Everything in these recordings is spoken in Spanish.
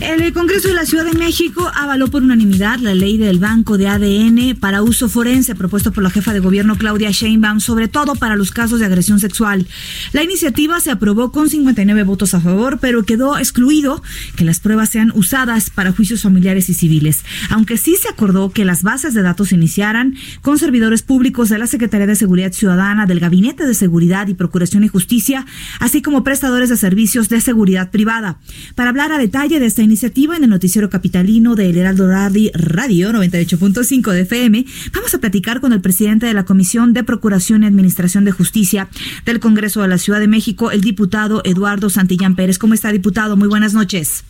El Congreso de la Ciudad de México avaló por unanimidad la ley del banco de ADN para uso forense propuesto por la jefa de gobierno Claudia Sheinbaum, sobre todo para los casos de agresión sexual. La iniciativa se aprobó con 59 votos a favor, pero quedó excluido que las pruebas sean usadas para juicios familiares y civiles, aunque sí se acordó que las bases de datos iniciaran con servidores públicos de la Secretaría de Seguridad Ciudadana, del Gabinete de Seguridad y Procuración y Justicia, así como prestadores de servicios de seguridad privada. Para hablar a detalle de esta iniciativa en el noticiero capitalino del Heraldo Radio 98.5 de FM, vamos a platicar con el presidente de la Comisión de Procuración y Administración de Justicia del Congreso de la Ciudad de México, el diputado Eduardo Santillán Pérez. ¿Cómo está, diputado? Muy buenas noches.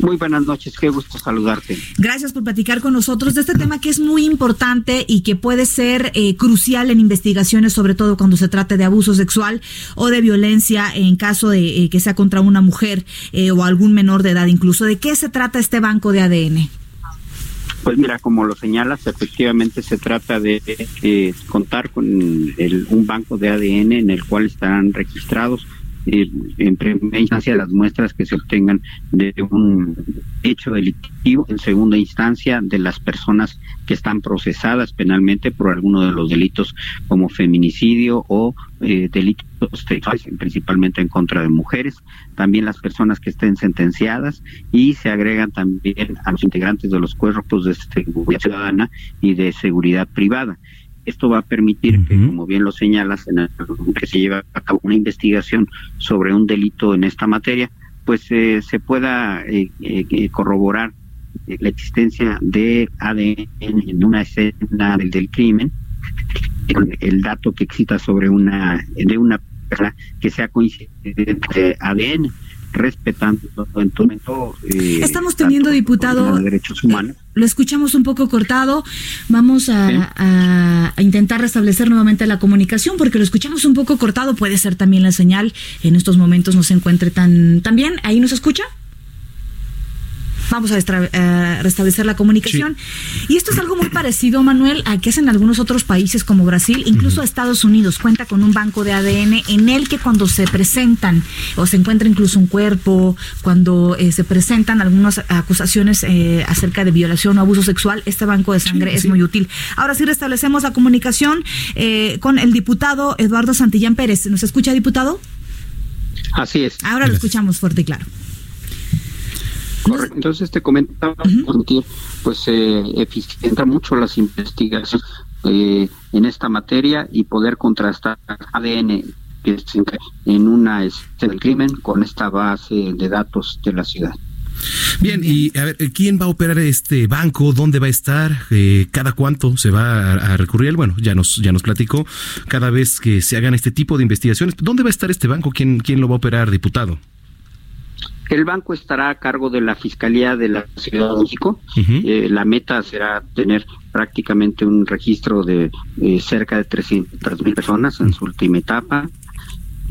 Muy buenas noches, qué gusto saludarte. Gracias por platicar con nosotros de este tema que es muy importante y que puede ser eh, crucial en investigaciones, sobre todo cuando se trate de abuso sexual o de violencia en caso de eh, que sea contra una mujer eh, o algún menor de edad incluso. ¿De qué se trata este banco de ADN? Pues mira, como lo señalas, efectivamente se trata de contar con un banco de ADN en el cual estarán registrados en primera instancia las muestras que se obtengan de un hecho delictivo, en segunda instancia de las personas que están procesadas penalmente por alguno de los delitos como feminicidio o eh, delitos sexuales, principalmente en contra de mujeres, también las personas que estén sentenciadas y se agregan también a los integrantes de los cuerpos de seguridad ciudadana y de seguridad privada. Esto va a permitir que, como bien lo señalas, en que se lleve a cabo una investigación sobre un delito en esta materia, pues eh, se pueda eh, eh, corroborar la existencia de ADN en una escena del, crimen, el dato que exista sobre una de una persona que sea coincidente de ADN respetando en todo momento. Eh, Estamos teniendo, diputado, derechos humanos. Lo escuchamos un poco cortado. Vamos a, intentar restablecer nuevamente la comunicación porque lo escuchamos un poco cortado. Puede ser también la señal en estos momentos no se encuentre tan, tan bien. ¿Ahí nos escucha? Vamos a eh, restablecer la comunicación. Y esto es algo muy parecido, Manuel, a que hacen algunos otros países como Brasil, incluso Estados Unidos cuenta con un banco de ADN en el que cuando se presentan o se encuentra incluso un cuerpo, cuando eh, se presentan algunas acusaciones eh, acerca de violación o abuso sexual, este banco de sangre es muy útil. Ahora sí restablecemos la comunicación con el diputado Eduardo Santillán Pérez. ¿Nos escucha, diputado? Así es. Ahora lo escuchamos fuerte y claro. Correcto. Entonces te comentaba, pues eh, eficienta mucho las investigaciones eh, en esta materia y poder contrastar ADN que en una escena del crimen con esta base de datos de la ciudad. Bien, y a ver, ¿quién va a operar este banco? ¿Dónde va a estar? Eh, ¿Cada cuánto se va a, recurrir? Bueno, ya nos, ya nos platicó. Cada vez que se hagan este tipo de investigaciones, ¿dónde va a estar este banco? ¿Quién, quién lo va a operar, diputado? El banco estará a cargo de la Fiscalía de la Ciudad de México. Eh, la meta será tener prácticamente un registro de eh, cerca de 300 mil personas en su última etapa.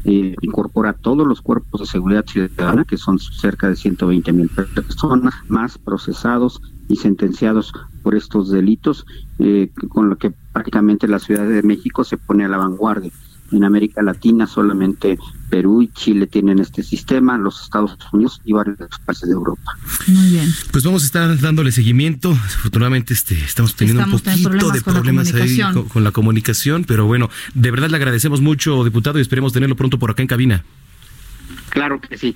Eh, incorpora todos los cuerpos de seguridad ciudadana, que son cerca de 120 mil personas, más procesados y sentenciados por estos delitos, con lo que prácticamente la Ciudad de México se pone a la vanguardia en América Latina solamente Perú y Chile tienen este sistema, los Estados Unidos y varios países de Europa. Muy bien. Pues vamos a estar dándole seguimiento. Afortunadamente este, estamos teniendo un poquito de problemas ahí con, la comunicación, pero bueno, de verdad le agradecemos mucho, diputado, y esperemos tenerlo pronto por acá en cabina. Claro que sí.